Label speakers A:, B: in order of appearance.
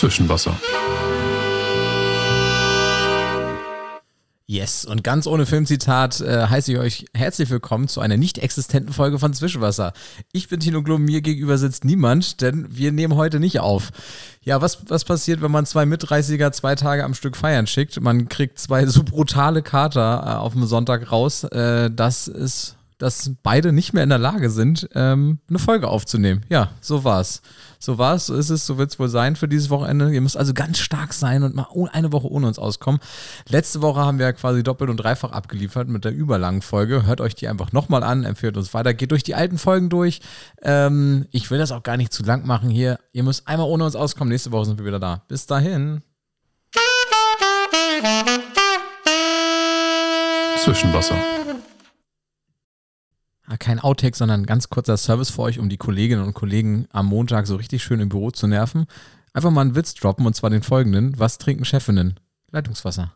A: Zwischenwasser.
B: Yes, und ganz ohne Filmzitat äh, heiße ich euch herzlich willkommen zu einer nicht existenten Folge von Zwischenwasser. Ich bin Tino Glum, mir gegenüber sitzt niemand, denn wir nehmen heute nicht auf. Ja, was, was passiert, wenn man zwei Mitreißiger zwei Tage am Stück feiern schickt? Man kriegt zwei so brutale Kater äh, auf dem Sonntag raus. Äh, das ist dass beide nicht mehr in der Lage sind, ähm, eine Folge aufzunehmen. Ja, so war's. So war's, so ist es, so wird's wohl sein für dieses Wochenende. Ihr müsst also ganz stark sein und mal eine Woche ohne uns auskommen. Letzte Woche haben wir ja quasi doppelt und dreifach abgeliefert mit der überlangen Folge. Hört euch die einfach nochmal an, empfehlt uns weiter, geht durch die alten Folgen durch. Ähm, ich will das auch gar nicht zu lang machen hier. Ihr müsst einmal ohne uns auskommen. Nächste Woche sind wir wieder da. Bis dahin.
A: Zwischenwasser.
B: Ah, kein Outtake, sondern ein ganz kurzer Service für euch, um die Kolleginnen und Kollegen am Montag so richtig schön im Büro zu nerven. Einfach mal einen Witz droppen und zwar den folgenden. Was trinken Chefinnen? Leitungswasser.